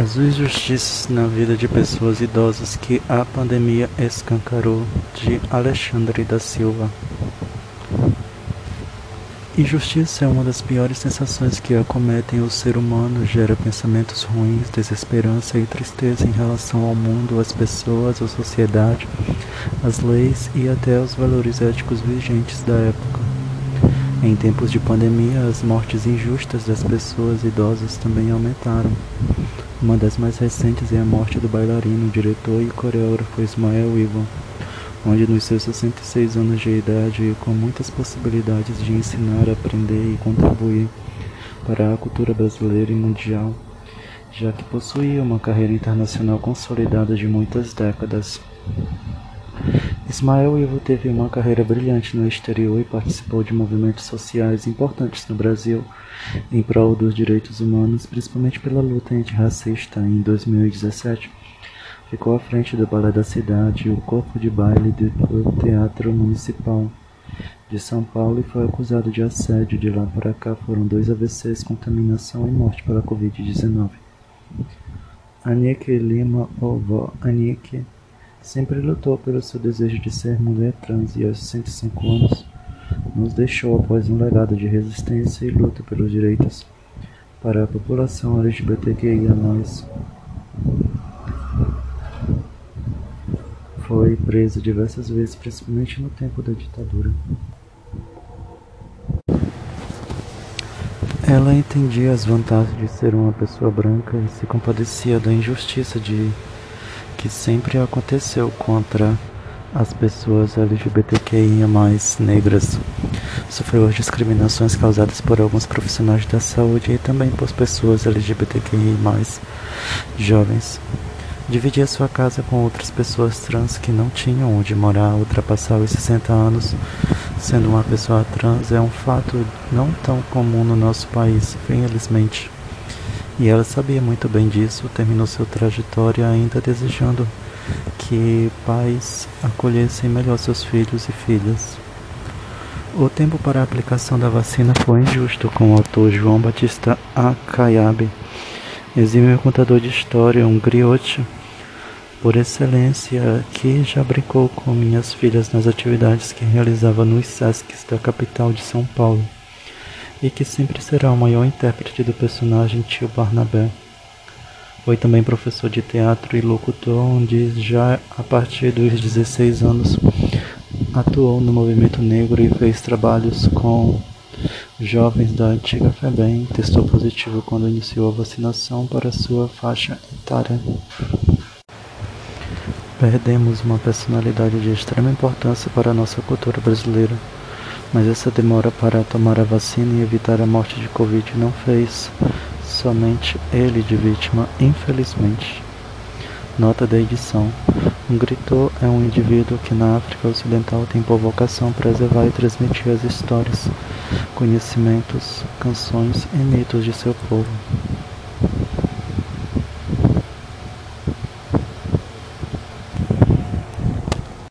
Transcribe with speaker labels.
Speaker 1: As injustiças na vida de pessoas idosas que a pandemia escancarou, de Alexandre da Silva. Injustiça é uma das piores sensações que acometem o ser humano, gera pensamentos ruins, desesperança e tristeza em relação ao mundo, às pessoas, à sociedade, às leis e até aos valores éticos vigentes da época. Em tempos de pandemia, as mortes injustas das pessoas idosas também aumentaram. Uma das mais recentes é a morte do bailarino, diretor e coreógrafo Ismael Ivan, onde nos seus 66 anos de idade e com muitas possibilidades de ensinar, aprender e contribuir para a cultura brasileira e mundial, já que possuía uma carreira internacional consolidada de muitas décadas. Ismael Ivo teve uma carreira brilhante no exterior e participou de movimentos sociais importantes no Brasil em prol dos direitos humanos, principalmente pela luta antirracista. Em 2017, ficou à frente do Balé da Cidade o corpo de baile do Teatro Municipal de São Paulo e foi acusado de assédio. De lá para cá foram dois AVCs, contaminação e morte pela Covid-19. Anique Lima Ovo Anique Sempre lutou pelo seu desejo de ser mulher trans e aos 65 anos nos deixou após um legado de resistência e luta pelos direitos para a população LGBTQIA+. Foi presa diversas vezes, principalmente no tempo da ditadura. Ela entendia as vantagens de ser uma pessoa branca e se compadecia da injustiça de que sempre aconteceu contra as pessoas LGBTQIA+, negras. Sofreu as discriminações causadas por alguns profissionais da saúde e também por pessoas LGBTQIA+, jovens. Dividia sua casa com outras pessoas trans que não tinham onde morar, ultrapassar os 60 anos. Sendo uma pessoa trans é um fato não tão comum no nosso país, infelizmente. E ela sabia muito bem disso, terminou sua trajetória ainda desejando que pais acolhessem melhor seus filhos e filhas. O tempo para a aplicação da vacina foi injusto com o autor João Batista Akayabe, exímio contador de história, um griote por excelência, que já brincou com minhas filhas nas atividades que realizava nos SESCs da capital de São Paulo e que sempre será o maior intérprete do personagem Tio Barnabé. Foi também professor de teatro e locutor, onde já a partir dos 16 anos atuou no movimento negro e fez trabalhos com jovens da antiga FEBEM. Testou positivo quando iniciou a vacinação para sua faixa etária. Perdemos uma personalidade de extrema importância para a nossa cultura brasileira. Mas essa demora para tomar a vacina e evitar a morte de Covid não fez somente ele de vítima, infelizmente. Nota da edição: Um gritor é um indivíduo que na África Ocidental tem por vocação preservar e transmitir as histórias, conhecimentos, canções e mitos de seu povo.